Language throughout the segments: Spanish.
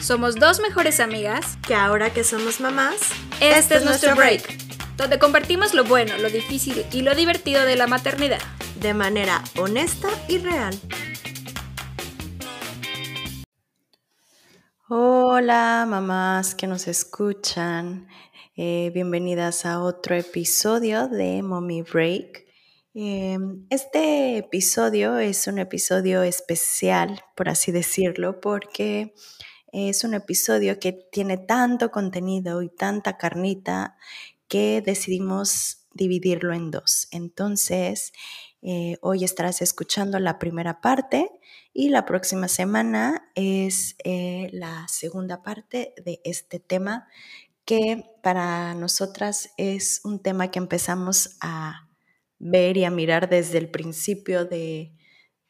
Somos dos mejores amigas que ahora que somos mamás, este, es nuestro break, donde compartimos lo bueno, lo difícil y lo divertido de la maternidad. De manera honesta y real. Hola mamás que nos escuchan. Eh, bienvenidas a otro episodio de Mommy Break. Em, este episodio es un episodio especial, por así decirlo, porque es un episodio que tiene tanto contenido y tanta carnita que decidimos dividirlo en dos. Entonces, eh, hoy estarás escuchando la primera parte y la próxima semana es eh, la segunda parte de este tema que para nosotras es un tema que empezamos a ver y a mirar desde el principio de,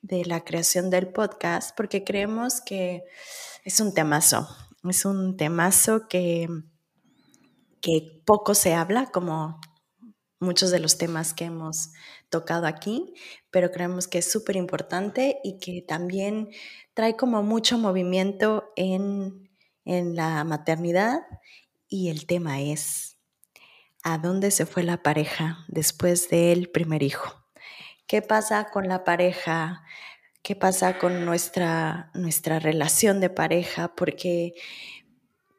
de la creación del podcast porque creemos que es un temazo, es un temazo que, que poco se habla, como muchos de los temas que hemos tocado aquí, pero creemos que es súper importante y que también trae como mucho movimiento en, en la maternidad y el tema es, ¿a dónde se fue la pareja después del primer hijo? ¿Qué pasa con la pareja qué pasa con nuestra, nuestra relación de pareja, porque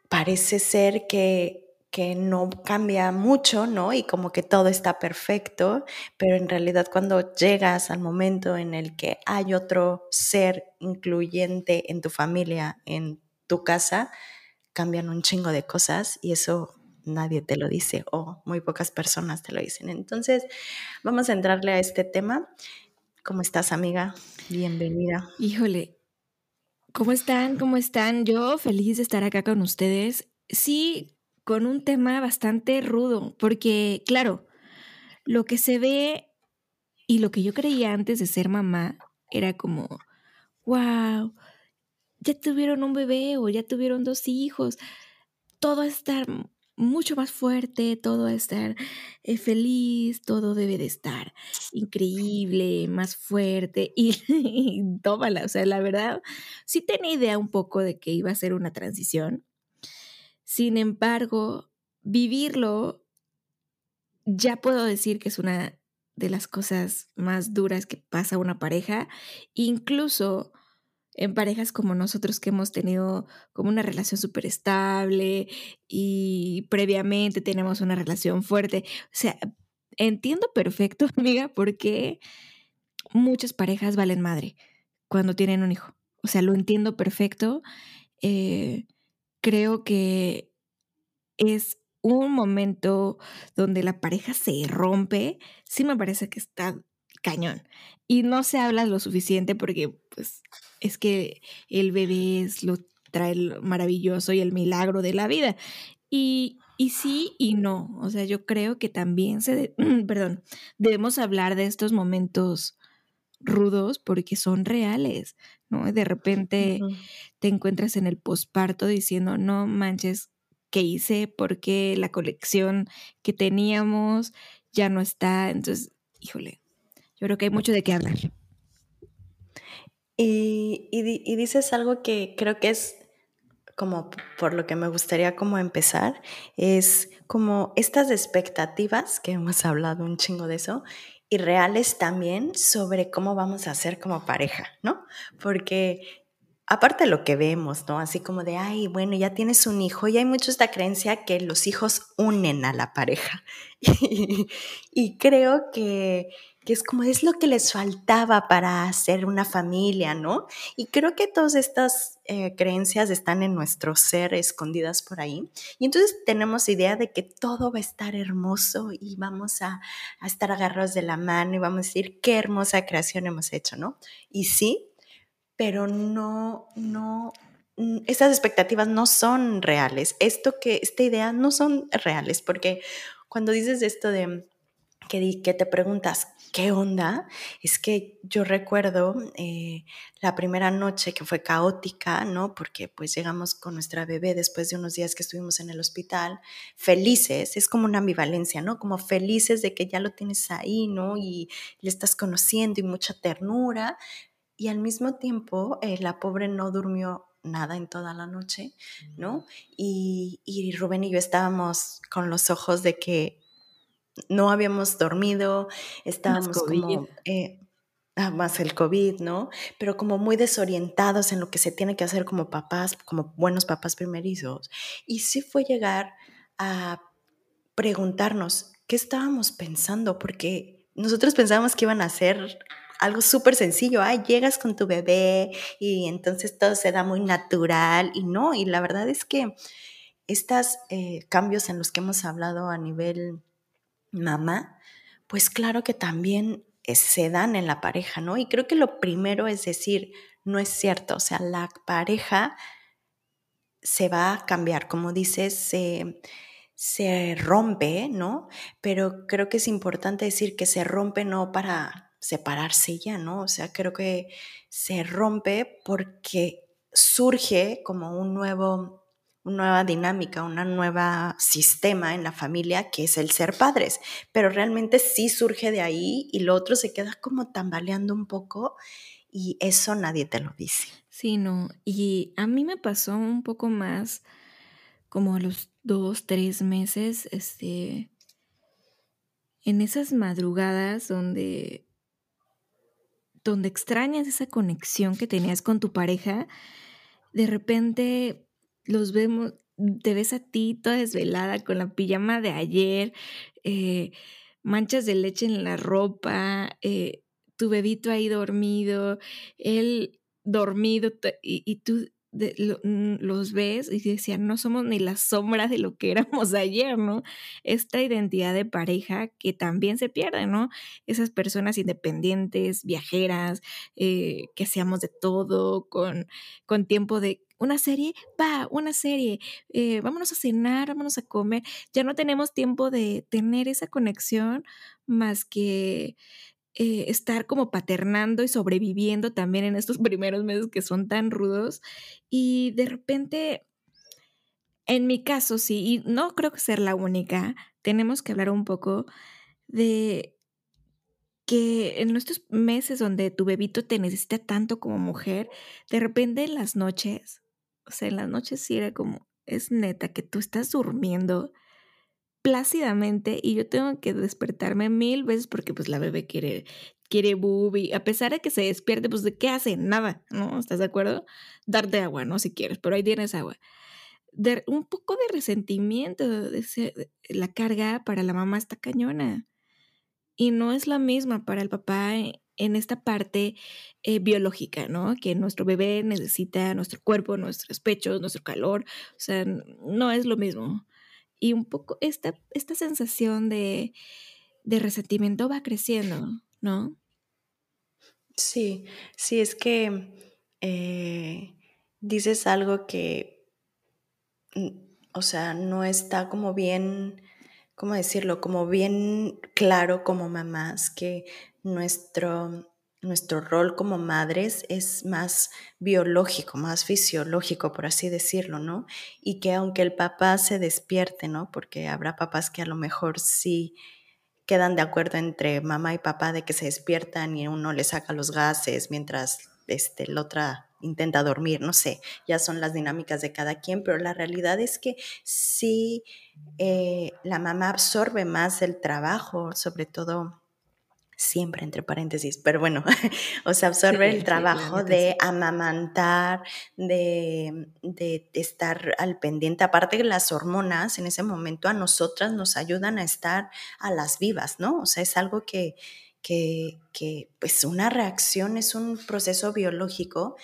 parece ser que, que no cambia mucho, ¿no? Y como que todo está perfecto, pero en realidad cuando llegas al momento en el que hay otro ser incluyente en tu familia, en tu casa, cambian un chingo de cosas y eso nadie te lo dice o muy pocas personas te lo dicen. Entonces, vamos a entrarle a este tema. ¿Cómo estás, amiga? Bienvenida. Híjole, ¿cómo están? ¿Cómo están? Yo feliz de estar acá con ustedes. Sí, con un tema bastante rudo, porque, claro, lo que se ve y lo que yo creía antes de ser mamá era como, wow, ya tuvieron un bebé o ya tuvieron dos hijos, todo está mucho más fuerte, todo a estar eh, feliz, todo debe de estar increíble, más fuerte y, tómala, o sea, la verdad, sí tenía idea un poco de que iba a ser una transición, sin embargo, vivirlo, ya puedo decir que es una de las cosas más duras que pasa a una pareja, incluso en parejas como nosotros que hemos tenido como una relación súper estable y previamente tenemos una relación fuerte. O sea, entiendo perfecto, amiga, porque muchas parejas valen madre cuando tienen un hijo. O sea, lo entiendo perfecto. Eh, creo que es un momento donde la pareja se rompe. Sí me parece que está cañón. Y no se habla lo suficiente porque, pues, es que el bebé es lo trae maravilloso y el milagro de la vida. Y, y sí y no. O sea, yo creo que también se, perdón, debemos hablar de estos momentos rudos porque son reales, ¿no? De repente te encuentras en el posparto diciendo, no manches, ¿qué hice? Porque la colección que teníamos ya no está. Entonces, híjole, yo creo que hay mucho de qué hablar. Y, y, dices algo que creo que es como por lo que me gustaría como empezar, es como estas expectativas, que hemos hablado un chingo de eso, y reales también sobre cómo vamos a ser como pareja, ¿no? Porque aparte de lo que vemos, ¿no? Así como de, ay, bueno, ya tienes un hijo y hay mucho esta creencia que los hijos unen a la pareja. y creo que que es como es lo que les faltaba para hacer una familia, ¿no? Y creo que todas estas eh, creencias están en nuestro ser escondidas por ahí. Y entonces tenemos idea de que todo va a estar hermoso y vamos a, a estar agarrados de la mano y vamos a decir qué hermosa creación hemos hecho, ¿no? Y sí, pero no, no, mm, esas expectativas no son reales. Esto que, esta idea no son reales, porque cuando dices esto de que te preguntas, ¿qué onda? Es que yo recuerdo eh, la primera noche que fue caótica, ¿no? Porque pues llegamos con nuestra bebé después de unos días que estuvimos en el hospital, felices, es como una ambivalencia, ¿no? Como felices de que ya lo tienes ahí, ¿no? Y le estás conociendo y mucha ternura. y al mismo tiempo eh, la pobre no durmió nada en toda la noche, ¿no? Y, y Rubén y yo estábamos con los ojos de que no habíamos dormido, estábamos como... Eh, ah, más el COVID, ¿no? Pero como muy desorientados en lo que se tiene que hacer como papás, como buenos papás primerizos. Y sí fue llegar a preguntarnos qué estábamos pensando, porque nosotros pensábamos que iban a hacer algo súper sencillo, ay, llegas con tu bebé y entonces todo se da muy natural y no, y la verdad es que estos eh, cambios en los que hemos hablado a nivel mamá, pues claro que también eh, se dan en la pareja, ¿no? Y creo que lo primero es decir, no es cierto, o sea, la pareja se va a cambiar, como dices, se, se rompe, ¿no? Pero creo que es importante decir que se rompe no para separarse ya, ¿no? O sea, creo que se rompe porque surge como un nuevo una nueva dinámica, una nueva sistema en la familia que es el ser padres, pero realmente sí surge de ahí y lo otro se queda como tambaleando un poco y eso nadie te lo dice. Sí, no, y a mí me pasó un poco más como a los dos, tres meses, este, en esas madrugadas donde, donde extrañas esa conexión que tenías con tu pareja, de repente los vemos, te ves a ti toda desvelada con la pijama de ayer, eh, manchas de leche en la ropa, eh, tu bebito ahí dormido, él dormido y, y tú los ves y decían, no somos ni la sombra de lo que éramos ayer, ¿no? Esta identidad de pareja que también se pierde, ¿no? Esas personas independientes, viajeras, eh, que seamos de todo, con, con tiempo de una serie, va, una serie, eh, vámonos a cenar, vámonos a comer. Ya no tenemos tiempo de tener esa conexión más que eh, estar como paternando y sobreviviendo también en estos primeros meses que son tan rudos. Y de repente, en mi caso, sí, y no creo que ser la única, tenemos que hablar un poco de que en estos meses donde tu bebito te necesita tanto como mujer, de repente en las noches o sea, en las noches sí era como, es neta que tú estás durmiendo plácidamente y yo tengo que despertarme mil veces porque pues la bebé quiere, quiere bubi, a pesar de que se despierte, pues ¿de qué hace? Nada, ¿no? ¿Estás de acuerdo? Darte agua, ¿no? Si quieres, pero ahí tienes agua. De, un poco de resentimiento, de, la carga para la mamá está cañona. Y no es la misma para el papá en esta parte eh, biológica, ¿no? Que nuestro bebé necesita nuestro cuerpo, nuestros pechos, nuestro calor, o sea, no es lo mismo. Y un poco esta, esta sensación de, de resentimiento va creciendo, ¿no? Sí, sí, es que eh, dices algo que, o sea, no está como bien, ¿cómo decirlo? Como bien claro como mamás, que nuestro, nuestro rol como madres es más biológico, más fisiológico, por así decirlo, ¿no? Y que aunque el papá se despierte, ¿no? Porque habrá papás que a lo mejor sí quedan de acuerdo entre mamá y papá de que se despiertan y uno le saca los gases mientras este, la otra intenta dormir, no sé, ya son las dinámicas de cada quien, pero la realidad es que sí eh, la mamá absorbe más el trabajo, sobre todo siempre entre paréntesis, pero bueno, o sea, absorbe el trabajo de amamantar, de, de, estar al pendiente. Aparte que las hormonas en ese momento a nosotras nos ayudan a estar a las vivas, ¿no? O sea, es algo que, que, que pues una reacción es un proceso biológico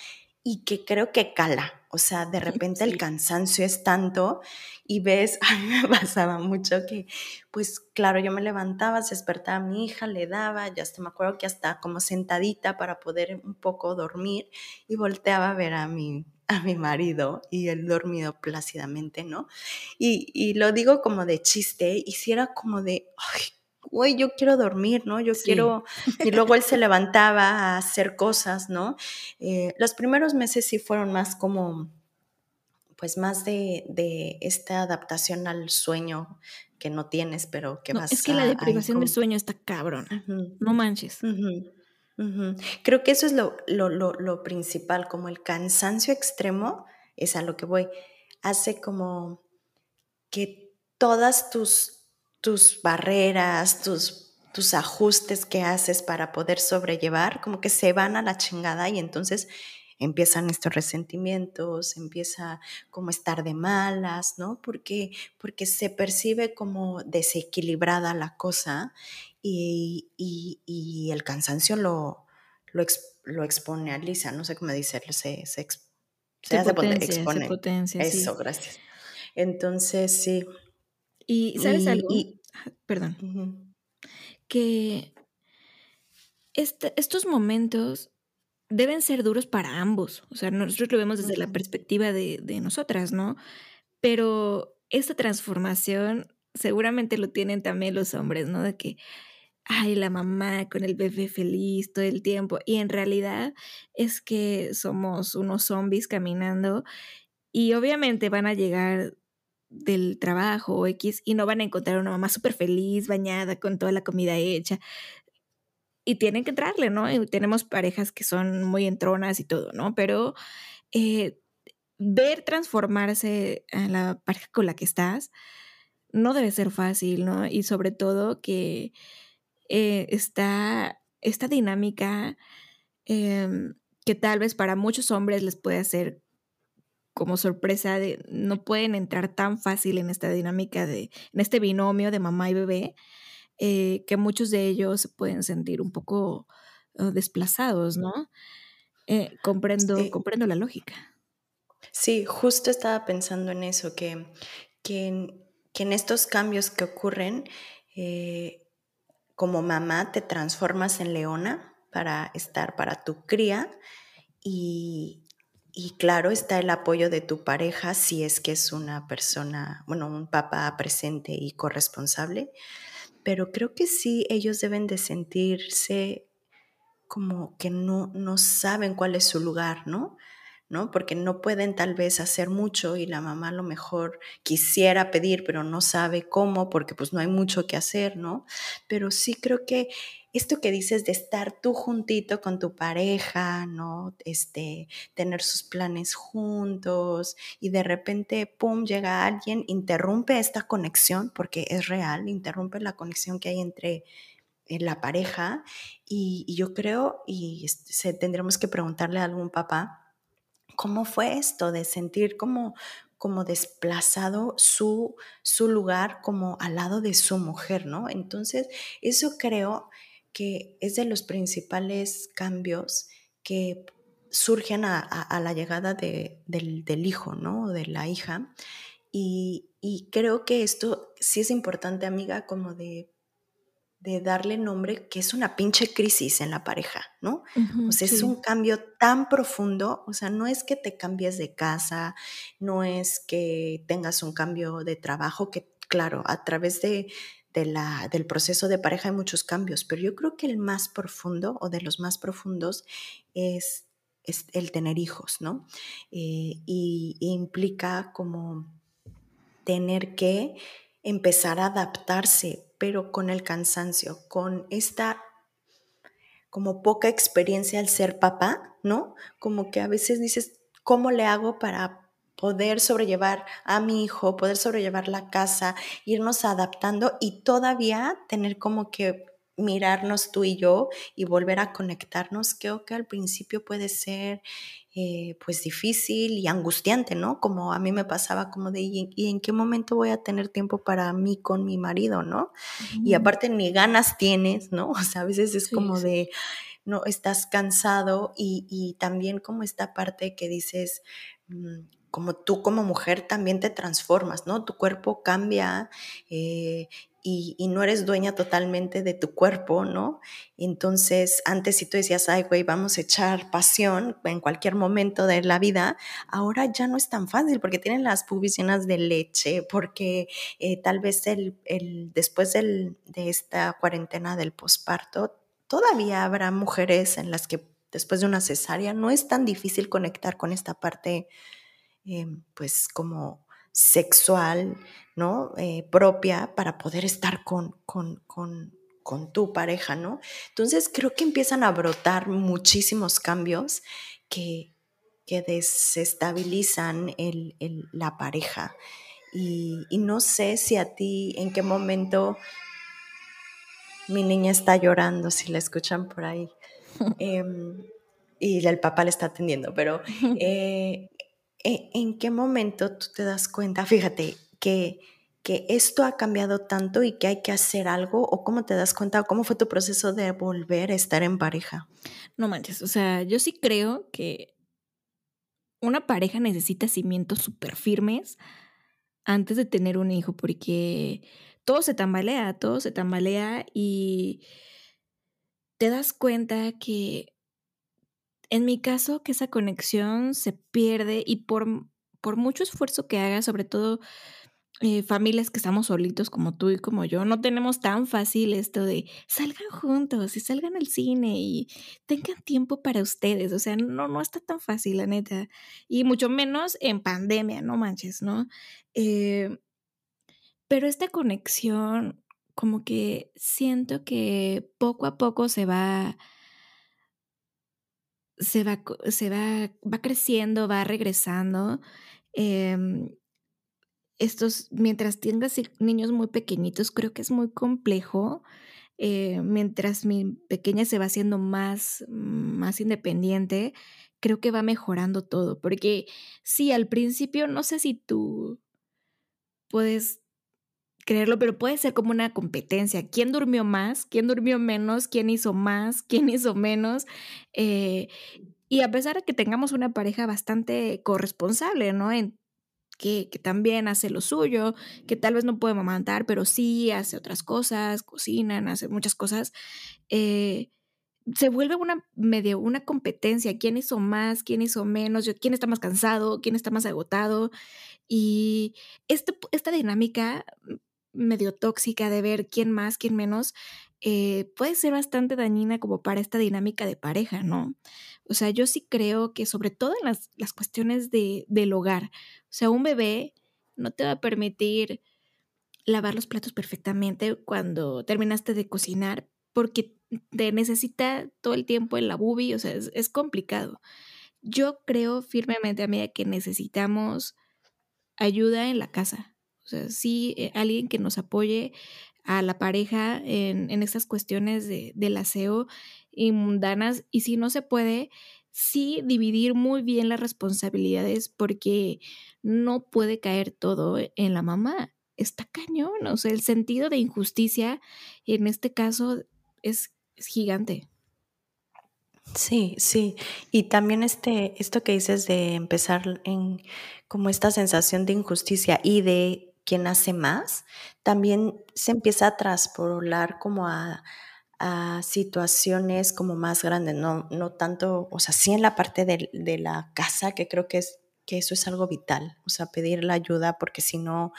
y que creo que cala. O sea, de repente el cansancio es tanto y ves, a mí me pasaba mucho que, pues claro, yo me levantaba, se despertaba mi hija, le daba, ya hasta me acuerdo que hasta como sentadita para poder un poco dormir y volteaba a ver a mi, a mi marido y él dormido plácidamente, ¿no? Y, y lo digo como de chiste y si era como de, ay, güey, yo quiero dormir, ¿no? Yo quiero... Y luego él se levantaba a hacer cosas, ¿no? Eh, los primeros meses sí fueron más como, pues más de, de esta adaptación al sueño que no tienes, pero que no, vas Es que la deprivación del sueño está cabrón. No manches. Creo que eso es lo, lo, principal, como el cansancio extremo, es a lo que voy. Hace como que todas tus, tus barreras, tus, tus ajustes que haces para poder sobrellevar, como que se van a la chingada y entonces empiezan estos resentimientos, empieza como estar de malas, ¿no? Porque, porque se percibe como desequilibrada la cosa y, el cansancio lo, lo, lo exponealiza, no sé cómo decirlo, se, se, se, hace potencia, expone. potencia, Eso, gracias. Entonces, sí. Y, ¿sabes algo? Perdón. Que este, estos momentos deben ser duros para ambos. O sea, nosotros lo vemos desde la perspectiva de, de nosotras, ¿no? Pero esta transformación seguramente lo tienen también los hombres, ¿no? De que, ay, la mamá con el bebé feliz todo el tiempo. Y en realidad es que somos unos zombies caminando y obviamente van a llegar del trabajo X y no van a encontrar una mamá súper feliz, bañada, con toda la comida hecha. Y tienen que entrarle, ¿no? Tenemos parejas que son muy entronas y todo, ¿no? Pero eh, ver transformarse a la pareja con la que estás no debe ser fácil, ¿no? Y sobre todo que eh, está esta dinámica em, que tal vez para muchos hombres les puede hacer como sorpresa de no pueden entrar tan fácil en esta dinámica de, en este binomio de mamá y bebé, eh, que muchos de ellos se pueden sentir un poco uh, desplazados, ¿no? Eh, comprendo, comprendo la lógica. Sí, justo estaba pensando en eso, que, que, en, estos cambios que ocurren, como mamá te transformas en leona para estar para tu cría y, claro está el apoyo de tu pareja si es que es una persona, bueno, un papá presente y corresponsable, pero creo que sí ellos deben de sentirse como que no, no saben cuál es su lugar, ¿no? ¿no? Porque no pueden tal vez hacer mucho y la mamá a lo mejor quisiera pedir, pero no sabe cómo porque pues no hay mucho que hacer, ¿no? Pero sí creo que esto que dices de estar tú juntito con tu pareja, ¿no? Este, tener sus planes juntos y de repente, pum, llega alguien, interrumpe esta conexión, porque es real, interrumpe la conexión que hay entre eh, la pareja y, yo creo, y se, tendremos que preguntarle a algún papá, ¿Cómo fue esto de sentir como, como desplazado su, su lugar como al lado de su mujer, ¿no? Entonces, eso creo que es de los principales cambios que surgen a, la llegada del, del, hijo, ¿no? De la hija. Y, y creo que esto sí es importante, amiga, como de de darle nombre que es una pinche crisis en la pareja, ¿no? o sea, es un cambio tan profundo, o sea, no es que te cambies de casa, no es que tengas un cambio de trabajo, que claro, a través de, la, del proceso de pareja hay muchos cambios, pero yo creo que el más profundo o de los más profundos es, es el tener hijos, ¿no? Eh, y implica como tener que empezar a adaptarse pero con el cansancio, con esta como poca experiencia al ser papá, ¿no? Como que a veces dices, ¿cómo le hago para poder sobrellevar a mi hijo, poder sobrellevar la casa, irnos adaptando y todavía tener como que mirarnos tú y yo y volver a conectarnos, creo que al principio puede ser eh, pues difícil y angustiante, ¿no? Como a mí me pasaba como de, ¿y, en qué momento voy a tener tiempo para mí con mi marido, ¿no? Y aparte ni ganas tienes, ¿no? O sea, a veces es como de, no, estás cansado y, también como esta parte que dices, mm, como tú como mujer también te transformas, ¿no? Tu cuerpo cambia eh, y, no eres dueña totalmente de tu cuerpo, ¿no? Entonces, antes si tú decías, ay, güey, vamos a echar pasión en cualquier momento de la vida, ahora ya no es tan fácil porque tienen las pubis de leche, porque eh, tal vez el, después de esta cuarentena del posparto, todavía habrá mujeres en las que después de una cesárea no es tan difícil conectar con esta parte, eh, pues como sexual, ¿no? Eh, propia para poder estar con, con, con tu pareja, ¿no? Entonces creo que empiezan a brotar muchísimos cambios que, que desestabilizan el, la pareja. Y, y, no sé si a ti, en qué momento mi niña está llorando, si la escuchan por ahí. Em, y el papá le está atendiendo, pero eh, ¿en qué momento tú te das cuenta? Fíjate que, que esto ha cambiado tanto y que hay que hacer algo, o cómo te das cuenta, o cómo fue tu proceso de volver a estar en pareja. No manches, o sea, yo sí creo que una pareja necesita cimientos súper firmes antes de tener un hijo, porque todo se tambalea, todo se tambalea y te das cuenta que en mi caso que esa conexión se pierde y por, por mucho esfuerzo que haga, sobre todo eh, familias que estamos solitos como tú y como yo, no tenemos tan fácil esto de salgan juntos y salgan al cine y tengan tiempo para ustedes. O sea, no, no está tan fácil, la neta. Y mucho menos en pandemia, no manches, ¿no? Eh, pero esta conexión, como que siento que poco a poco se va se va, se va, va creciendo, va regresando. Em, estos, mientras tengas niños muy pequeñitos, creo que es muy complejo. Eh, mientras mi pequeña se va haciendo más, más independiente, creo que va mejorando todo. Porque sí, al principio, no sé si tú puedes creerlo, pero puede ser como una competencia. ¿Quién durmió más? ¿Quién durmió menos? ¿Quién hizo más? ¿Quién hizo menos? Eh, y a pesar de que tengamos una pareja bastante corresponsable, ¿no? En, que, que, también hace lo suyo, que tal vez no puede amamantar, pero sí hace otras cosas, cocinan, hace muchas cosas. Eh, se vuelve una medio una competencia, quién hizo más, quién hizo menos, quién está más cansado, quién está más agotado. Y este, esta dinámica medio tóxica de ver quién más, quién menos, eh, puede ser bastante dañina como para esta dinámica de pareja, ¿no? O sea, yo sí creo que sobre todo en las, las cuestiones de, del hogar, o sea, un bebé no te va a permitir lavar los platos perfectamente cuando terminaste de cocinar porque te necesita todo el tiempo en la bubi, o sea, es, complicado. Yo creo firmemente, amiga, que necesitamos ayuda en la casa. O sea, sí, eh, alguien que nos apoye a la pareja en, en estas cuestiones de, del aseo y mundanas. Y si no se puede, sí dividir muy bien las responsabilidades porque no puede caer todo en la mamá. Está cañón. O sea, el sentido de injusticia en este caso es, es gigante. Sí, sí. Y también este, esto que dices de empezar en como esta sensación de injusticia y de quien hace más, también se empieza a traspolar como a, situaciones como más grandes, no, no tanto, o sea, sí en la parte de, la casa, que creo que, es, que eso es algo vital, o sea, pedir la ayuda porque si no,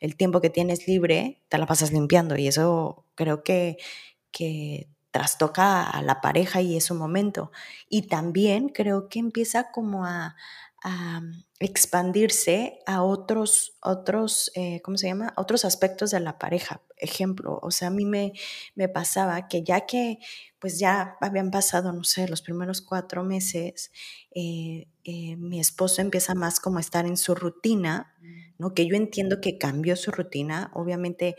el tiempo que tienes libre, te la pasas limpiando y eso creo que, que trastoca a la pareja y es un momento. Y también creo que empieza como a, a expandirse a otros, otros, eh, ¿cómo se llama? Otros aspectos de la pareja. Ejemplo, o sea, a mí me, me pasaba que ya que pues ya habían pasado, no sé, los primeros cuatro meses, eh, eh, mi esposo empieza más como a estar en su rutina, ¿no? Que yo entiendo que cambió su rutina, obviamente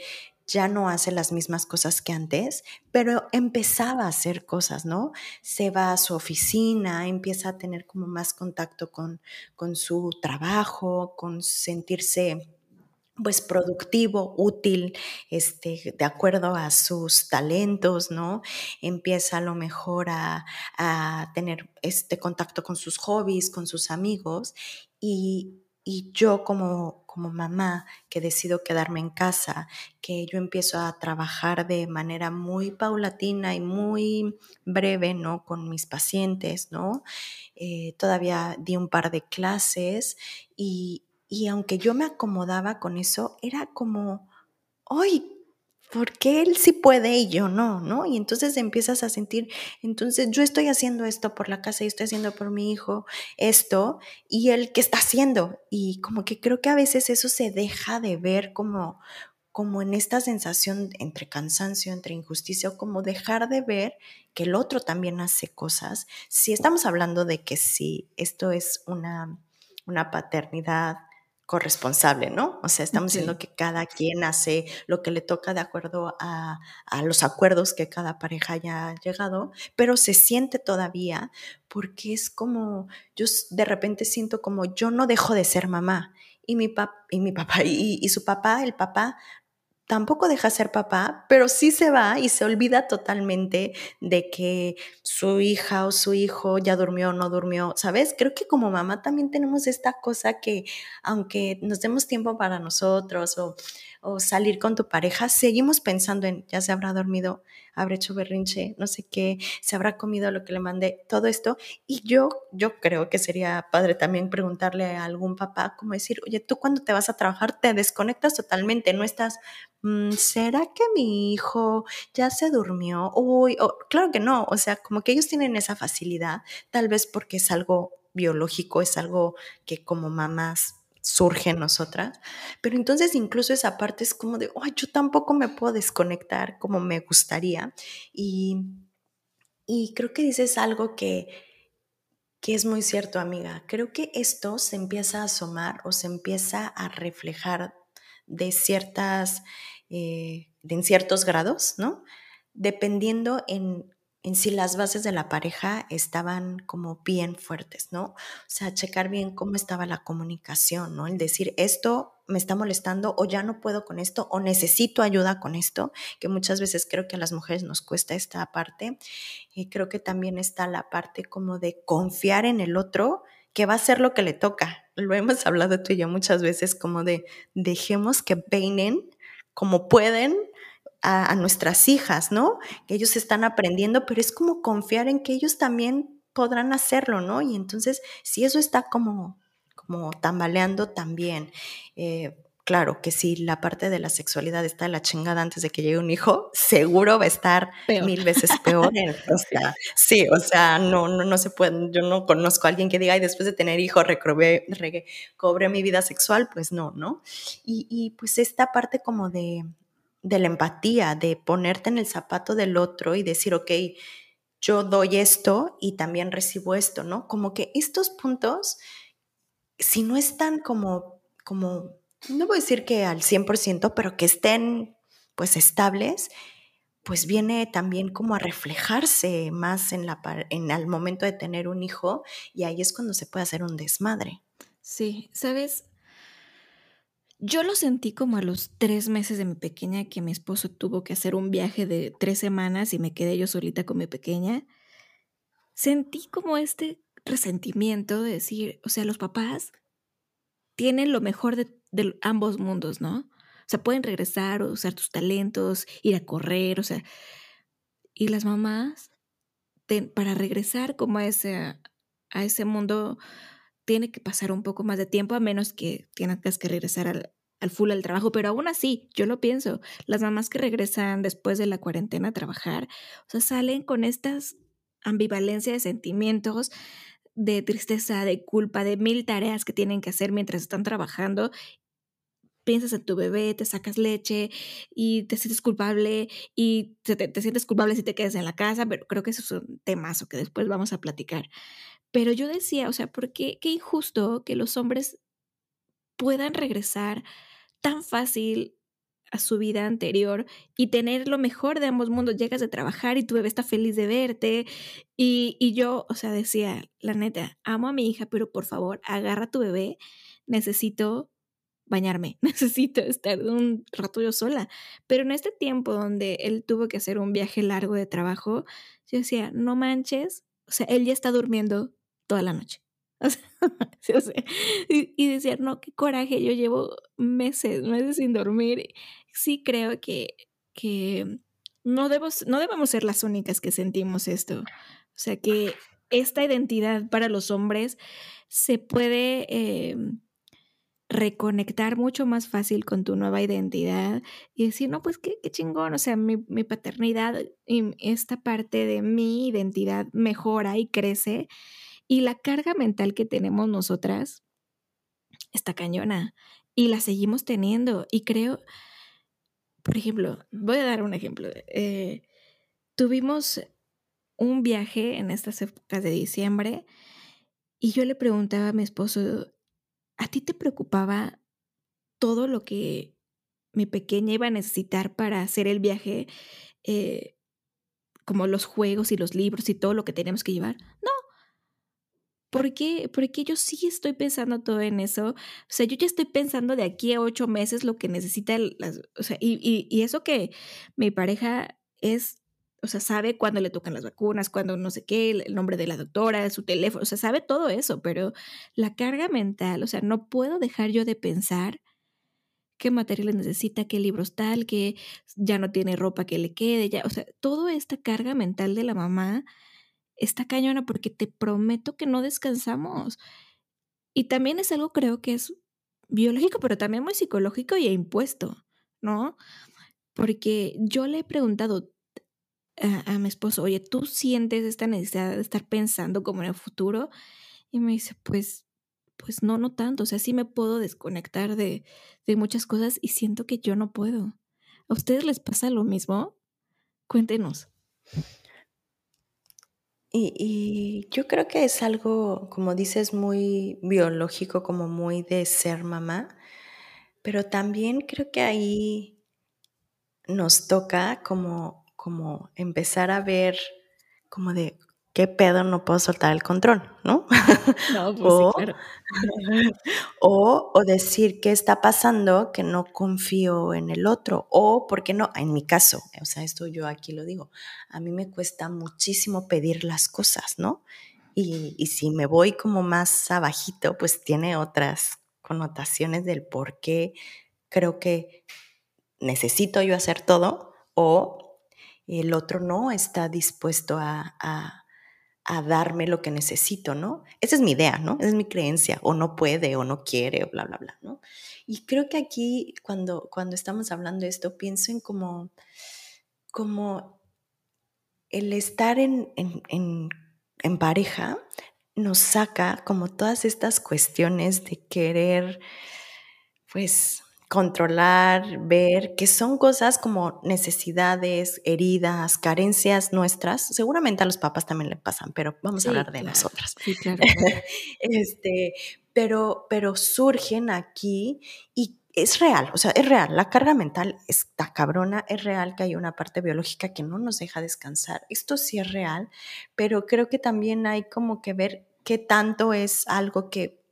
ya no hace las mismas cosas que antes, pero empezaba a hacer cosas, ¿no? Se va a su oficina, empieza a tener como más contacto con, con su trabajo, con sentirse pues productivo, útil, este, de acuerdo a sus talentos, ¿no? Empieza a lo mejor a, a tener este contacto con sus hobbies, con sus amigos y, y yo como, como mamá que decido quedarme en casa, que yo empiezo a trabajar de manera muy paulatina y muy breve, ¿no? Con mis pacientes, ¿no? Eh, todavía di un par de clases y, y aunque yo me acomodaba con eso, era como, hoy porque él sí puede y yo no, ¿no? Y entonces empiezas a sentir, entonces yo estoy haciendo esto por la casa y estoy haciendo por mi hijo esto, y él qué está haciendo. Y como que creo que a veces eso se deja de ver como, como en esta sensación entre cansancio, entre injusticia, o como dejar de ver que el otro también hace cosas. Si estamos hablando de que si esto es una, una paternidad corresponsable, ¿no? O sea, estamos diciendo que cada quien hace lo que le toca de acuerdo a, a, los acuerdos que cada pareja haya llegado, pero se siente todavía porque es como, yo de repente siento como yo no dejo de ser mamá y mi, pap y mi papá y, y su papá, el papá, tampoco deja ser papá, pero sí se va y se olvida totalmente de que su hija o su hijo ya durmió o no durmió, ¿sabes? Creo que como mamá también tenemos esta cosa que aunque nos demos tiempo para nosotros o, o salir con tu pareja, seguimos pensando en ya se habrá dormido, habrá hecho berrinche, no sé qué, se habrá comido lo que le mandé, todo esto. Y yo, yo creo que sería padre también preguntarle a algún papá, como decir, oye, tú cuando te vas a trabajar te desconectas totalmente, no estás, mm, ¿será que mi hijo ya se durmió? Uy, claro que no, o sea, como que ellos tienen esa facilidad, tal vez porque es algo biológico, es algo que como mamás surge en nosotras. Pero entonces incluso esa parte es como de, ay, yo tampoco me puedo desconectar como me gustaría. Y, y creo que dices algo que, que es muy cierto, amiga. Creo que esto se empieza a asomar o se empieza a reflejar de ciertas, eh, en ciertos grados, ¿no? Dependiendo en en si las bases de la pareja estaban como bien fuertes, ¿no? O sea, checar bien cómo estaba la comunicación, ¿no? El decir, esto me está molestando o ya no puedo con esto o necesito ayuda con esto, que muchas veces creo que a las mujeres nos cuesta esta parte. Y creo que también está la parte como de confiar en el otro que va a hacer lo que le toca. Lo hemos hablado tú y yo muchas veces como de dejemos que peinen como pueden a, nuestras hijas, ¿no? Que ellos están aprendiendo, pero es como confiar en que ellos también podrán hacerlo, ¿no? Y entonces, si eso está como, como tambaleando también, eh, claro que si la parte de la sexualidad está de la chingada antes de que llegue un hijo, seguro va a estar mil veces peor. o sea, sí, o sea, no, no, no se puede, yo no conozco a alguien que diga, ay, después de tener hijo recobré, recobré mi vida sexual, pues no, ¿no? Y, y pues esta parte como de, de la empatía, de ponerte en el zapato del otro y decir, ok, yo doy esto y también recibo esto, ¿no? Como que estos puntos, si no están como, como, no voy a decir que al 100%, pero que estén pues estables, pues viene también como a reflejarse más en, la, en el momento de tener un hijo y ahí es cuando se puede hacer un desmadre. Sí, sabes, yo lo sentí como a los tres meses de mi pequeña que mi esposo tuvo que hacer un viaje de tres semanas y me quedé yo solita con mi pequeña. Sentí como este resentimiento de decir, o sea, los papás tienen lo mejor de, ambos mundos, ¿no? O sea, pueden regresar usar tus talentos, ir a correr, o sea, y las mamás, para regresar como a ese, a ese mundo tiene que pasar un poco más de tiempo a menos que tengas que regresar al, al full al trabajo, pero aún así, yo lo pienso, las mamás que regresan después de la cuarentena a trabajar, o sea, salen con estas ambivalencia de sentimientos, de tristeza, de culpa, de mil tareas que tienen que hacer mientras están trabajando. Piensas en tu bebé, te sacas leche y te sientes culpable y te, te sientes culpable si te quedas en la casa, pero creo que eso es un temazo que después vamos a platicar. Pero yo decía, o sea, ¿por qué? Qué injusto que los hombres puedan regresar tan fácil a su vida anterior y tener lo mejor de ambos mundos. Llegas de trabajar y tu bebé está feliz de verte. Y, y, yo, o sea, decía, la neta, amo a mi hija, pero por favor, agarra a tu bebé. Necesito bañarme, necesito estar un rato yo sola. Pero en este tiempo donde él tuvo que hacer un viaje largo de trabajo, yo decía, no manches, o sea, él ya está durmiendo toda la noche. Y, decía, no, qué coraje, yo llevo meses, meses sin dormir. Sí creo que, que no, no debemos ser las únicas que sentimos esto. O sea, que esta identidad para los hombres se puede eh, reconectar mucho más fácil con tu nueva identidad y decir, no, pues qué, qué chingón, o sea, mi, mi paternidad y esta parte de mi identidad mejora y crece y la carga mental que tenemos nosotras está cañona y la seguimos teniendo. Y creo, por ejemplo, voy a dar un ejemplo. Eh, tuvimos un viaje en estas épocas de diciembre y yo le preguntaba a mi esposo, ¿a ti te preocupaba todo lo que mi pequeña iba a necesitar para hacer el viaje? Eh, como los juegos y los libros y todo lo que tenemos que llevar. No. ¿Por qué? Porque yo sí estoy pensando todo en eso. O sea, yo ya estoy pensando de aquí a ocho meses lo que necesita, las, o sea, y, y eso que mi pareja es o sea, sabe cuándo le tocan las vacunas, cuándo no sé qué, el nombre de la doctora, su teléfono, o sea, sabe todo eso, pero la carga mental, o sea, no puedo dejar yo de pensar qué materiales necesita, qué libros tal, que ya no tiene ropa que le quede, ya, o sea, toda esta carga mental de la mamá está cañona porque te prometo que no descansamos. Y también es algo creo que es biológico, pero también muy psicológico y impuesto, ¿no? Porque yo le he preguntado a, mi esposo, oye, ¿tú sientes esta necesidad de estar pensando como en el futuro? Y me dice, pues pues no, no tanto. O sea, sí me puedo desconectar de, de muchas cosas y siento que yo no puedo. ¿A ustedes les pasa lo mismo? Cuéntenos. Y, yo creo que es algo, como dices, muy biológico, como muy de ser mamá, pero también creo que ahí nos toca como, como empezar a ver como de, ¿qué pedo no puedo soltar el control? ¿No? No, pues o, sí, claro. o, o, decir qué está pasando que no confío en el otro. O, ¿por qué no? En mi caso, o sea, esto yo aquí lo digo, a mí me cuesta muchísimo pedir las cosas, ¿no? Y, y si me voy como más abajito, pues tiene otras connotaciones del por qué creo que necesito yo hacer todo o el otro no está dispuesto a, a a darme lo que necesito, ¿no? Esa es mi idea, ¿no? Esa es mi creencia, o no puede, o no quiere, o bla, bla, bla, ¿no? Y creo que aquí, cuando, cuando estamos hablando de esto, pienso en como, como el estar en, en, en, en pareja nos saca como todas estas cuestiones de querer, pues, controlar, ver, que son cosas como necesidades, heridas, carencias nuestras. Seguramente a los papás también le pasan, pero vamos sí, a hablar de claro. nosotras. Sí, claro. este, pero, pero surgen aquí y es real, o sea, es real. La carga mental está cabrona, es real que hay una parte biológica que no nos deja descansar. Esto sí es real, pero creo que también hay como que ver qué tanto es algo que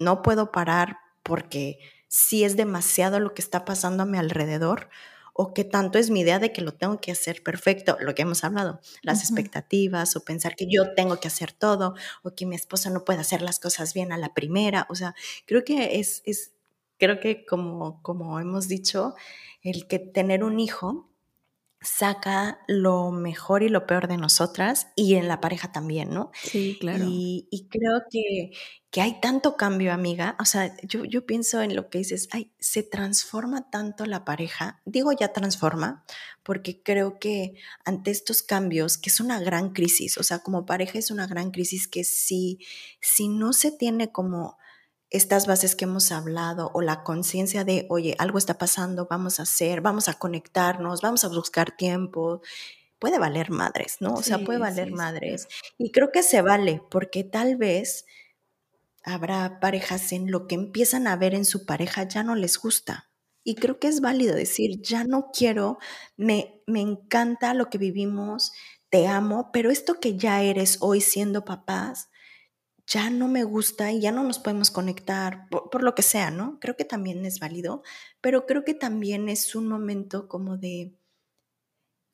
no puedo parar porque si es demasiado lo que está pasando a mi alrededor o qué tanto es mi idea de que lo tengo que hacer perfecto, lo que hemos hablado, las uh -huh. expectativas o pensar que yo tengo que hacer todo o que mi esposa no puede hacer las cosas bien a la primera, o sea, creo que es, es creo que como, como hemos dicho, el que tener un hijo saca lo mejor y lo peor de nosotras y en la pareja también, ¿no? Sí, claro. Y, y creo que, que, hay tanto cambio, amiga. O sea, yo, yo pienso en lo que dices, ay, se transforma tanto la pareja. Digo ya transforma, porque creo que ante estos cambios, que es una gran crisis, o sea, como pareja es una gran crisis que si, si no se tiene como estas bases que hemos hablado o la conciencia de, oye, algo está pasando, vamos a hacer, vamos a conectarnos, vamos a buscar tiempo, puede valer madres, ¿no? O sea, Sí, puede valer sí, sí. madres. Y creo que se vale, porque tal vez habrá parejas en lo que empiezan a ver en su pareja ya no les gusta. Y creo que es válido decir, ya no quiero, me, me encanta lo que vivimos, te amo, pero esto que ya eres hoy siendo papás, ya no me gusta y ya no nos podemos conectar, por, por, lo que sea, ¿no? Creo que también es válido, pero creo que también es un momento como de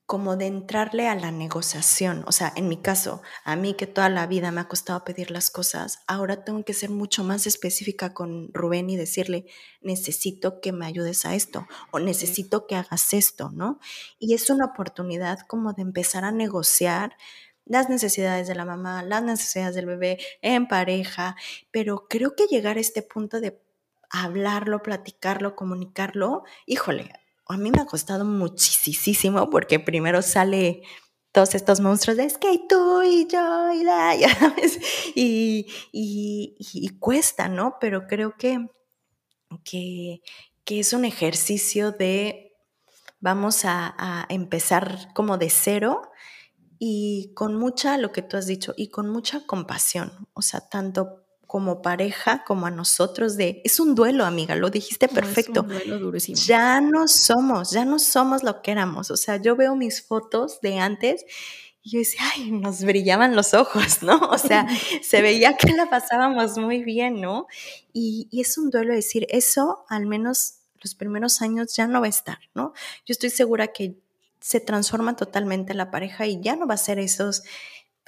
como de entrarle a la negociación. O sea, en mi caso, a mí que toda la vida me ha costado pedir las cosas, ahora tengo que ser mucho más específica con Rubén y decirle, necesito que me ayudes a esto o necesito que hagas esto, ¿no? Y es una oportunidad como de empezar a negociar las necesidades de la mamá, las necesidades del bebé en pareja, pero creo que llegar a este punto de hablarlo, platicarlo, comunicarlo, híjole, a mí me ha costado muchísimo porque primero sale todos estos monstruos de es que tú y yo y la, ya sabes, y, cuesta, ¿no? Pero creo que, que es un ejercicio de vamos a, empezar como de cero y con mucha, lo que tú has dicho, y con mucha compasión, o sea, tanto como pareja como a nosotros de es un duelo amiga lo dijiste perfecto ya no somos ya no somos lo que éramos o sea yo veo mis fotos de antes y yo decía, ay, nos brillaban los ojos, ¿no? O sea, se veía que la pasábamos muy bien, ¿no? Y, y es un duelo decir, eso al menos los primeros años ya no va a estar, ¿no? Yo estoy segura que se transforma totalmente la pareja y ya no va a ser esos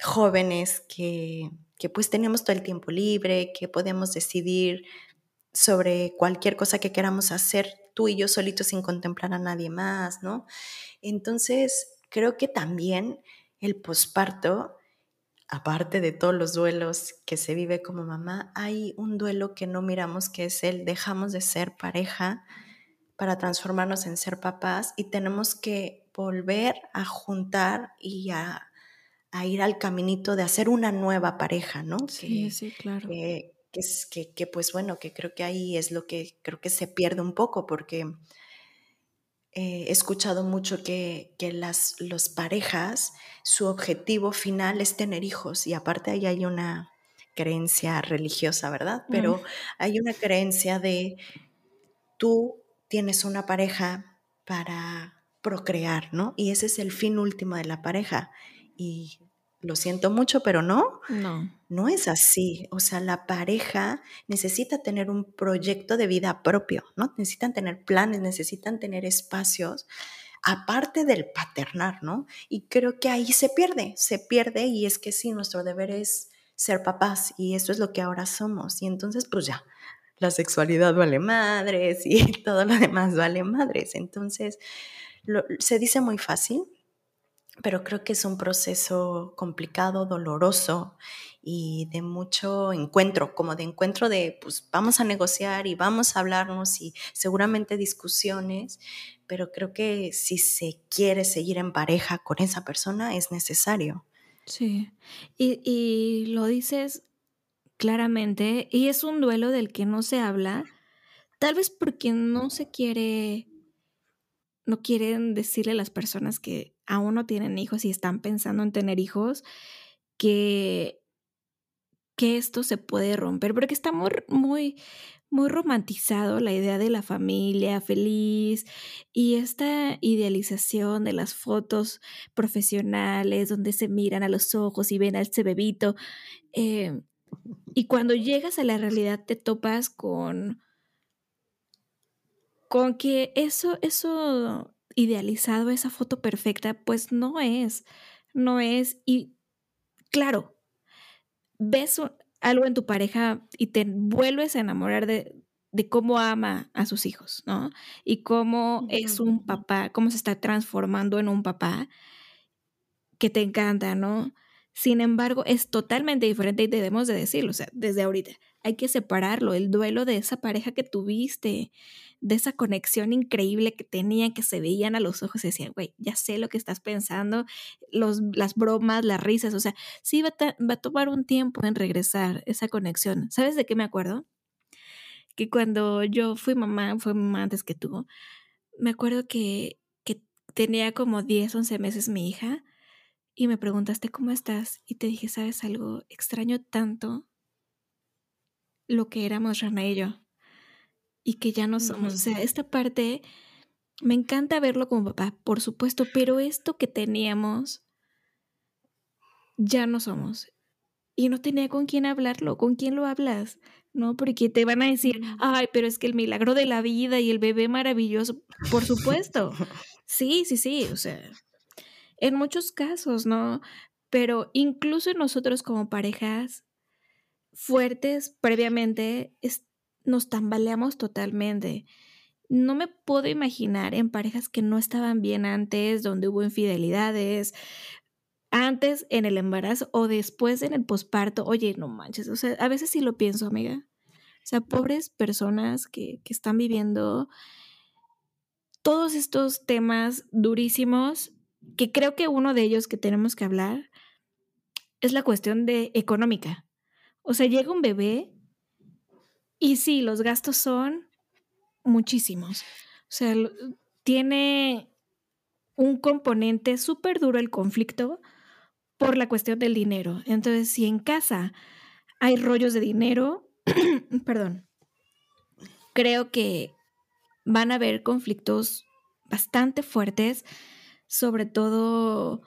jóvenes que, que pues tenemos todo el tiempo libre, que podemos decidir sobre cualquier cosa que queramos hacer tú y yo solitos sin contemplar a nadie más, ¿no? Entonces, creo que también el posparto, aparte de todos los duelos que se vive como mamá, hay un duelo que no miramos que es el dejamos de ser pareja para transformarnos en ser papás y tenemos que volver a juntar y a, ir al caminito de hacer una nueva pareja, ¿no? Sí, sí, claro. Que, que, que, pues bueno, que creo que ahí es lo que creo que se pierde un poco porque he escuchado mucho que, las los parejas, su objetivo final es tener hijos y aparte ahí hay una creencia religiosa, ¿verdad? Pero mm. hay una creencia de tú tienes una pareja para procrear, ¿no? Y ese es el fin último de la pareja. Y lo siento mucho, pero no. No. No es así. O sea, la pareja necesita tener un proyecto de vida propio, ¿no? Necesitan tener planes, necesitan tener espacios, aparte del paternar, ¿no? Y creo que ahí se pierde, se pierde y es que sí, nuestro deber es ser papás y eso es lo que ahora somos. Y entonces, pues ya, la sexualidad vale madres y todo lo demás vale madres. Entonces, se dice muy fácil, pero creo que es un proceso complicado, doloroso y de mucho encuentro, como de encuentro de, pues vamos a negociar y vamos a hablarnos y seguramente discusiones, pero creo que si se quiere seguir en pareja con esa persona es necesario. Sí, y, y lo dices claramente, y es un duelo del que no se habla, tal vez porque no se quiere no quieren decirle a las personas que aún no tienen hijos y están pensando en tener hijos que, que esto se puede romper, porque está muy, muy, muy romantizado la idea de la familia feliz y esta idealización de las fotos profesionales donde se miran a los ojos y ven a ese bebito. Eh, y cuando llegas a la realidad te topas con con que eso, eso idealizado, esa foto perfecta, pues no es, no es. Y claro, ves algo en tu pareja y te vuelves a enamorar de, de cómo ama a sus hijos, ¿no? Y cómo es un papá, cómo se está transformando en un papá que te encanta, ¿no? Sin embargo, es totalmente diferente y debemos de decirlo, o sea, desde ahorita hay que separarlo, el duelo de esa pareja que tuviste, de esa conexión increíble que tenían, que se veían a los ojos y decían, güey, ya sé lo que estás pensando, los, las bromas, las risas, o sea, sí va a, va a tomar un tiempo en regresar esa conexión. ¿Sabes de qué me acuerdo? Que cuando yo fui mamá, fue mamá antes que tú, me acuerdo que, que tenía como 10, 11 meses mi hija y me preguntaste cómo estás y te dije, ¿sabes algo? Extraño tanto lo que éramos Rana y yo y que ya no somos. O sea, esta parte me encanta verlo como papá, por supuesto, pero esto que teníamos ya no somos. Y no tenía con quién hablarlo, con quién lo hablas, ¿no? Porque te van a decir, ay, pero es que el milagro de la vida y el bebé maravilloso, por supuesto. Sí, sí, sí, o sea, en muchos casos, ¿no? Pero incluso nosotros como parejas fuertes previamente, nos tambaleamos totalmente. No me puedo imaginar en parejas que no estaban bien antes, donde hubo infidelidades, antes en el embarazo o después en el posparto. Oye, no manches, o sea, a veces sí lo pienso, amiga. O sea, pobres personas que, que están viviendo todos estos temas durísimos, que creo que uno de ellos que tenemos que hablar es la cuestión de económica. O sea, llega un bebé y sí, los gastos son muchísimos. O sea, tiene un componente súper duro el conflicto por la cuestión del dinero. Entonces, si en casa hay rollos de dinero, perdón, creo que van a haber conflictos bastante fuertes, sobre todo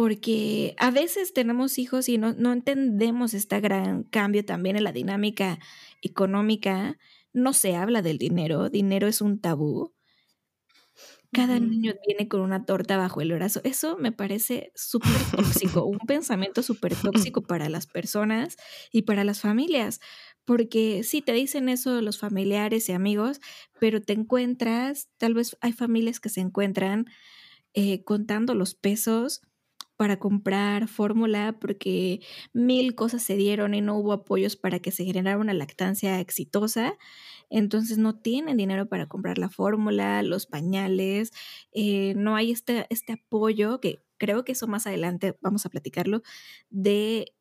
porque a veces tenemos hijos y no, no entendemos este gran cambio también en la dinámica económica. No se habla del dinero, dinero es un tabú. Cada niño viene con una torta bajo el brazo. Eso me parece súper tóxico, un pensamiento súper tóxico para las personas y para las familias, porque sí, te dicen eso los familiares y amigos, pero te encuentras, tal vez hay familias que se encuentran eh, contando los pesos para comprar fórmula porque mil cosas se dieron y no hubo apoyos para que se generara una lactancia exitosa. Entonces no tienen dinero para comprar la fórmula, los pañales, eh, no hay este, este apoyo que creo que eso más adelante vamos a platicarlo de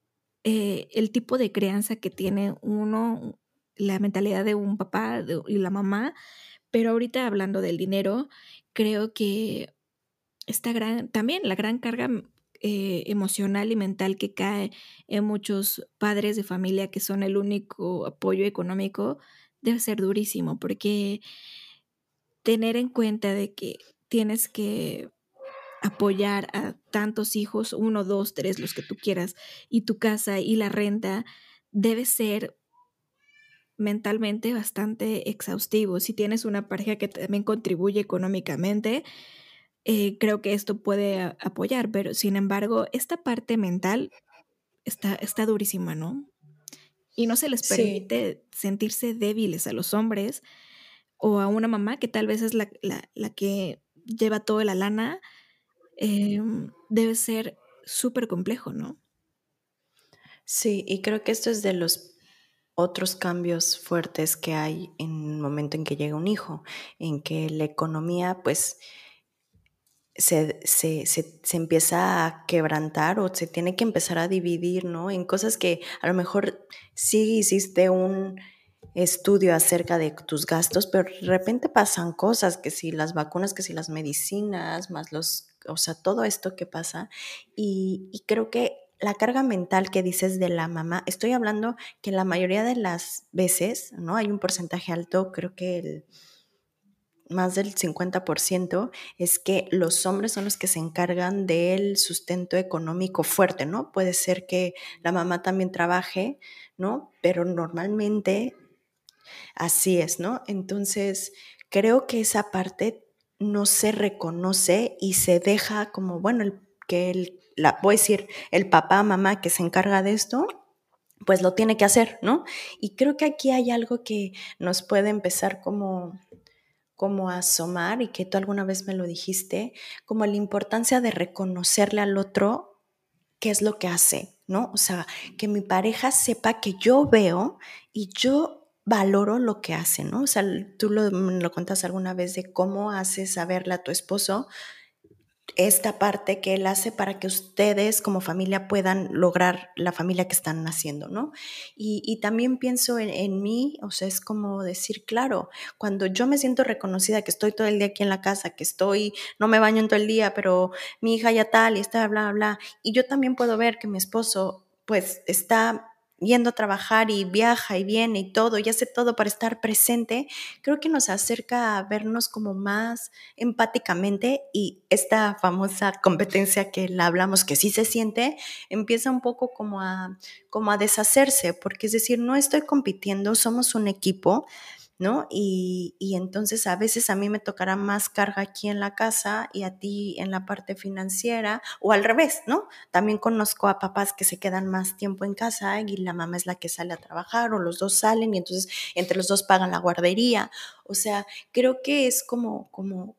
eh, el tipo de crianza que tiene uno, la mentalidad de un papá y la mamá. Pero ahorita hablando del dinero, creo que esta gran, también la gran carga eh, emocional y mental que cae en muchos padres de familia que son el único apoyo económico debe ser durísimo porque tener en cuenta de que tienes que apoyar a tantos hijos, uno, dos, tres, los que tú quieras, y tu casa y la renta debe ser mentalmente bastante exhaustivo. Si tienes una pareja que también contribuye económicamente, eh, creo que esto puede apoyar, pero sin embargo, esta parte mental está, está durísima, ¿no? Y no se les permite sentirse débiles a los hombres o a una mamá que tal vez es la, que lleva toda la lana, em, debe ser súper complejo, ¿no? Sí, y creo que esto es de los otros cambios fuertes que hay en el momento en que llega un hijo, en que la economía, pues, se, se, se, empieza a quebrantar o se tiene que empezar a dividir, ¿no? En cosas que a lo mejor sí hiciste un estudio acerca de tus gastos, pero de repente pasan cosas, que si las vacunas, que si las medicinas, más los, o sea, todo esto que pasa. Y, y creo que la carga mental que dices de la mamá, estoy hablando que la mayoría de las veces, ¿no? Hay un porcentaje alto, creo que el más del 50%, es que los hombres son los que se encargan del sustento económico fuerte, ¿no? Puede ser que la mamá también trabaje, ¿no? Pero normalmente así es, ¿no? Entonces, creo que esa parte no se reconoce y se deja como, bueno, el, que el, la, voy a decir, el papá, mamá que se encarga de esto, pues lo tiene que hacer, ¿no? Y creo que aquí hay algo que nos puede empezar como como asomar, y que tú alguna vez me lo dijiste, como la importancia de reconocerle al otro qué es lo que hace, ¿no? O sea, que mi pareja sepa que yo veo y yo valoro lo que hace, ¿no? O sea, tú lo, lo contas alguna vez de cómo haces saberle a tu esposo esta parte que él hace para que ustedes como familia puedan lograr la familia que están haciendo, ¿no? Y, también pienso en, mí, o sea, es como decir, claro, cuando yo me siento reconocida, que estoy todo el día aquí en la casa, que estoy, no me baño en todo el día, pero mi hija ya tal y está, bla, bla, bla, y yo también puedo ver que mi esposo pues está yendo a trabajar y viaja y viene y todo y hace todo para estar presente, creo que nos acerca a vernos como más empáticamente y esta famosa competencia que la hablamos que sí se siente, empieza un poco como a, como a deshacerse, porque es decir, no estoy compitiendo, somos un equipo, ¿no? Y, entonces a veces a mí me tocará más carga aquí en la casa y a ti en la parte financiera o al revés, ¿no? También conozco a papás que se quedan más tiempo en casa y la mamá es la que sale a trabajar o los dos salen y entonces entre los dos pagan la guardería. O sea, creo que es como, como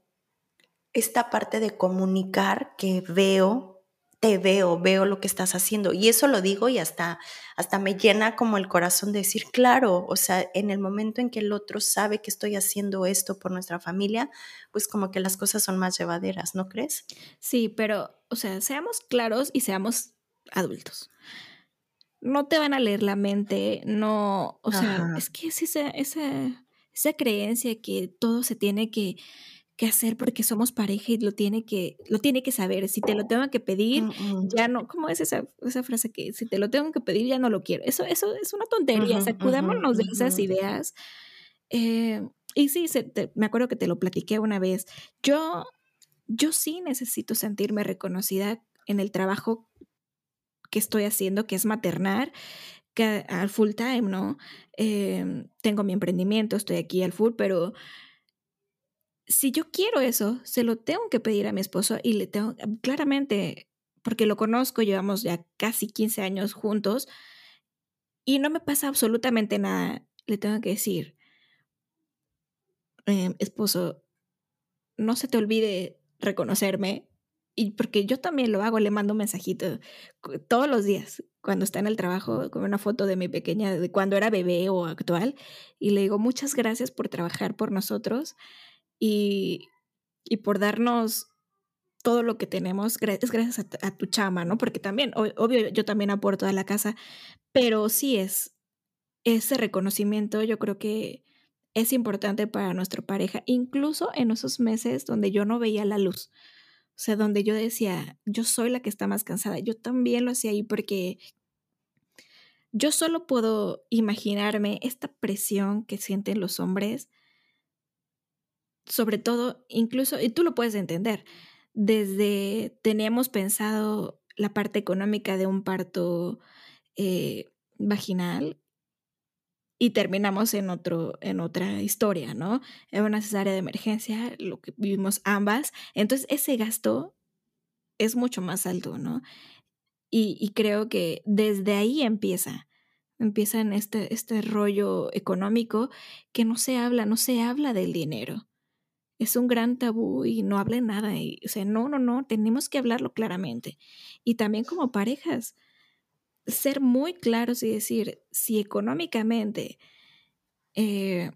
esta parte de comunicar que veo te veo, veo lo que estás haciendo. Y eso lo digo y hasta, hasta me llena como el corazón de decir, claro, o sea, en el momento en que el otro sabe que estoy haciendo esto por nuestra familia, pues como que las cosas son más llevaderas, ¿no crees? Sí, pero, o sea, seamos claros y seamos adultos. No te van a leer la mente, no, o sea, es que es esa, esa, esa creencia que todo se tiene que que hacer porque somos pareja y lo tiene que, lo tiene que saber. Si te lo tengo que pedir, ya no, ¿cómo es esa, esa, frase que si te lo tengo que pedir, ya no lo quiero? Eso, eso es una tontería, sacudémonos de esas ideas. Eh, y sí, me acuerdo que te lo platiqué una vez. Yo, yo sí necesito sentirme reconocida en el trabajo que estoy haciendo, que es maternar, que al full time, ¿no? Em, tengo mi emprendimiento, estoy aquí al full, pero si yo quiero eso, se lo tengo que pedir a mi esposo y le tengo, claramente, porque lo conozco, llevamos ya casi 15 años juntos y no me pasa absolutamente nada, le tengo que decir, em, esposo, no se te olvide reconocerme, y porque yo también lo hago, le mando un mensajito todos los días cuando está en el trabajo con una foto de mi pequeña, de cuando era bebé o actual, y le digo muchas gracias por trabajar por nosotros y, y por darnos todo lo que tenemos, es gracias a, tu chama, ¿no? Porque también, obvio, yo también aporto a la casa, pero sí es ese reconocimiento, yo creo que es importante para nuestra pareja, incluso en esos meses donde yo no veía la luz. O sea, donde yo decía, yo soy la que está más cansada. Yo también lo hacía ahí porque yo solo puedo imaginarme esta presión que sienten los hombres, sobre todo, incluso, y tú lo puedes entender, desde teníamos pensado la parte económica de un parto eh, vaginal y terminamos en, otro, en otra historia, ¿no? En una cesárea de emergencia, lo que vivimos ambas. Entonces, ese gasto es mucho más alto, ¿no? Y, creo que desde ahí empieza, empieza en este, este rollo económico que no se habla, no se habla del dinero. Es un gran tabú y no habla nada. Y, o sea, no, no, no, tenemos que hablarlo claramente. Y también como parejas, ser muy claros y decir si económicamente eh,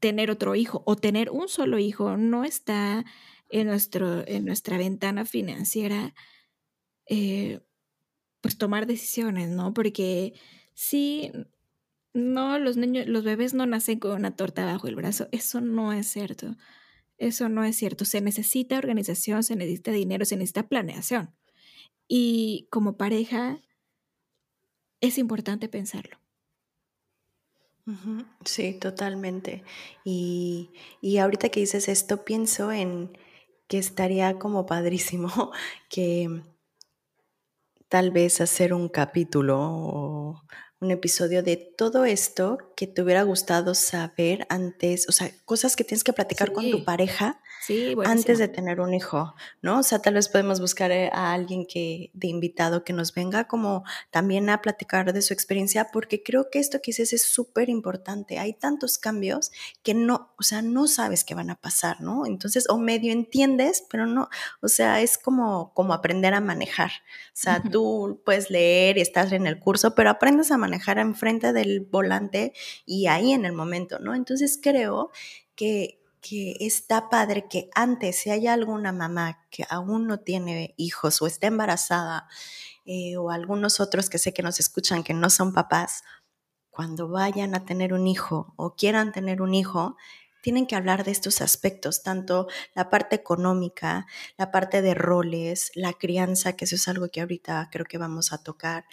tener otro hijo o tener un solo hijo no está en, nuestro, en nuestra ventana financiera, eh, pues tomar decisiones, ¿no? Porque si no, los niños, los bebés no nacen con una torta bajo el brazo, eso no es cierto. Eso no es cierto. Se necesita organización, se necesita dinero, se necesita planeación. Y como pareja es importante pensarlo. Sí, totalmente. Y, y ahorita que dices esto, pienso en que estaría como padrísimo que tal vez hacer un capítulo o un episodio de todo esto que te hubiera gustado saber antes, o sea, cosas que tienes que platicar con tu pareja antes de tener un hijo, ¿no? O sea, tal vez podemos buscar eh, a alguien que de invitado que nos venga como también a platicar de su experiencia, porque creo que esto que dices es súper importante. Hay tantos cambios que no, o sea, no sabes qué van a pasar, ¿no? Entonces, o medio entiendes, pero no, o sea, es como, como aprender a manejar. O sea, tú puedes leer y estás en el curso, pero aprendes a manejar enfrente del volante y ahí en el momento, ¿no? Entonces creo que, que está padre que antes, si hay alguna mamá que aún no tiene hijos o está embarazada, eh, o algunos otros que sé que nos escuchan que no son papás, cuando vayan a tener un hijo o quieran tener un hijo, tienen que hablar de estos aspectos, tanto la parte económica, la parte de roles, la crianza, que eso es algo que ahorita creo que vamos a tocar,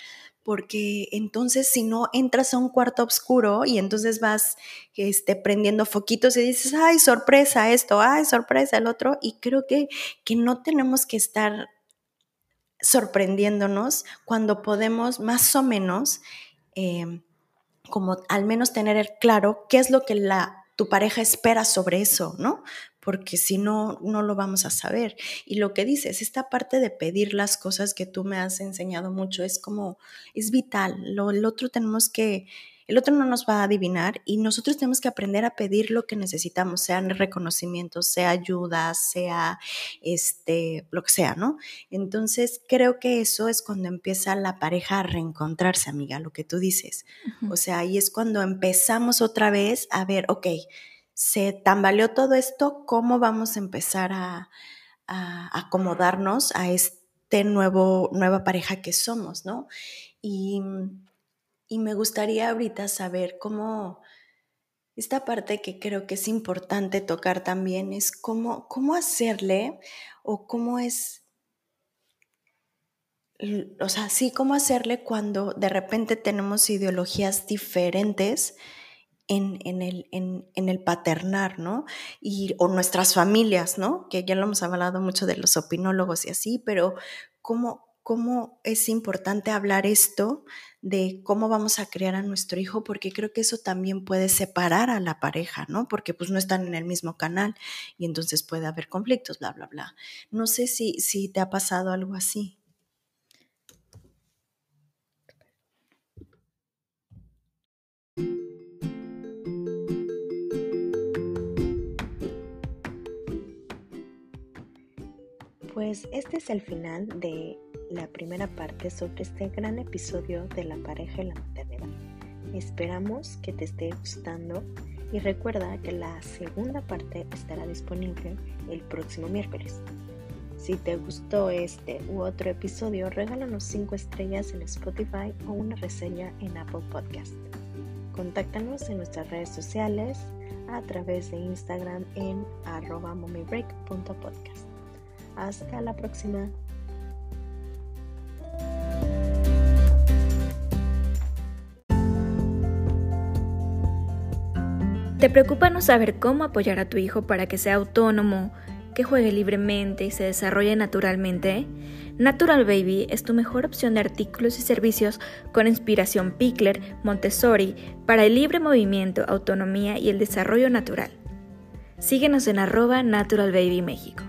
porque entonces si no entras a un cuarto oscuro y entonces vas este, prendiendo foquitos y dices, ay, sorpresa esto, ay, sorpresa el otro, y creo que, que no tenemos que estar sorprendiéndonos cuando podemos más o menos, em, como al menos tener claro qué es lo que la, tu pareja espera sobre eso, ¿no? Porque si no, no lo vamos a saber. Y lo que dices, esta parte de pedir las cosas que tú me has enseñado mucho es como, es vital. Lo, el otro tenemos que, el otro no nos va a adivinar y nosotros tenemos que aprender a pedir lo que necesitamos, sean reconocimientos, sea ayuda, sea este, lo que sea, ¿no? Entonces creo que eso es cuando empieza la pareja a reencontrarse, amiga, lo que tú dices. O sea, ahí es cuando empezamos otra vez a ver, ok, se tambaleó todo esto, ¿cómo vamos a empezar a, acomodarnos a este nuevo, nueva pareja que somos, ¿no? Y, me gustaría ahorita saber cómo, esta parte que creo que es importante tocar también es cómo, cómo hacerle o cómo es, o sea, sí, cómo hacerle cuando de repente tenemos ideologías diferentes en, el, en, el, paternar, ¿no? Y, o nuestras familias, ¿no? Que ya lo hemos hablado mucho de los opinólogos y así, pero cómo, es importante hablar esto de cómo vamos a criar a nuestro hijo, porque creo que eso también puede separar a la pareja, ¿no? Porque pues no están en el mismo canal y entonces puede haber conflictos, bla, bla, bla. No sé si te ha pasado algo así. Pues este es el final de la primera parte sobre este gran episodio de la pareja y la maternidad. Esperamos que te esté gustando y recuerda que la segunda parte estará disponible el próximo miércoles. Si te gustó este u otro episodio, regálanos 5 estrellas en Spotify o una reseña en Apple Podcast. Contáctanos en nuestras redes sociales a través de Instagram en arroba mommybreak.podcast. Hasta la próxima. ¿Te preocupa no saber cómo apoyar a tu hijo para que sea autónomo, que juegue libremente y se desarrolle naturalmente? Natural Baby es tu mejor opción de artículos y servicios con inspiración Pickler, Montessori, para el libre movimiento, autonomía y el desarrollo natural. Síguenos en arroba Natural Baby México.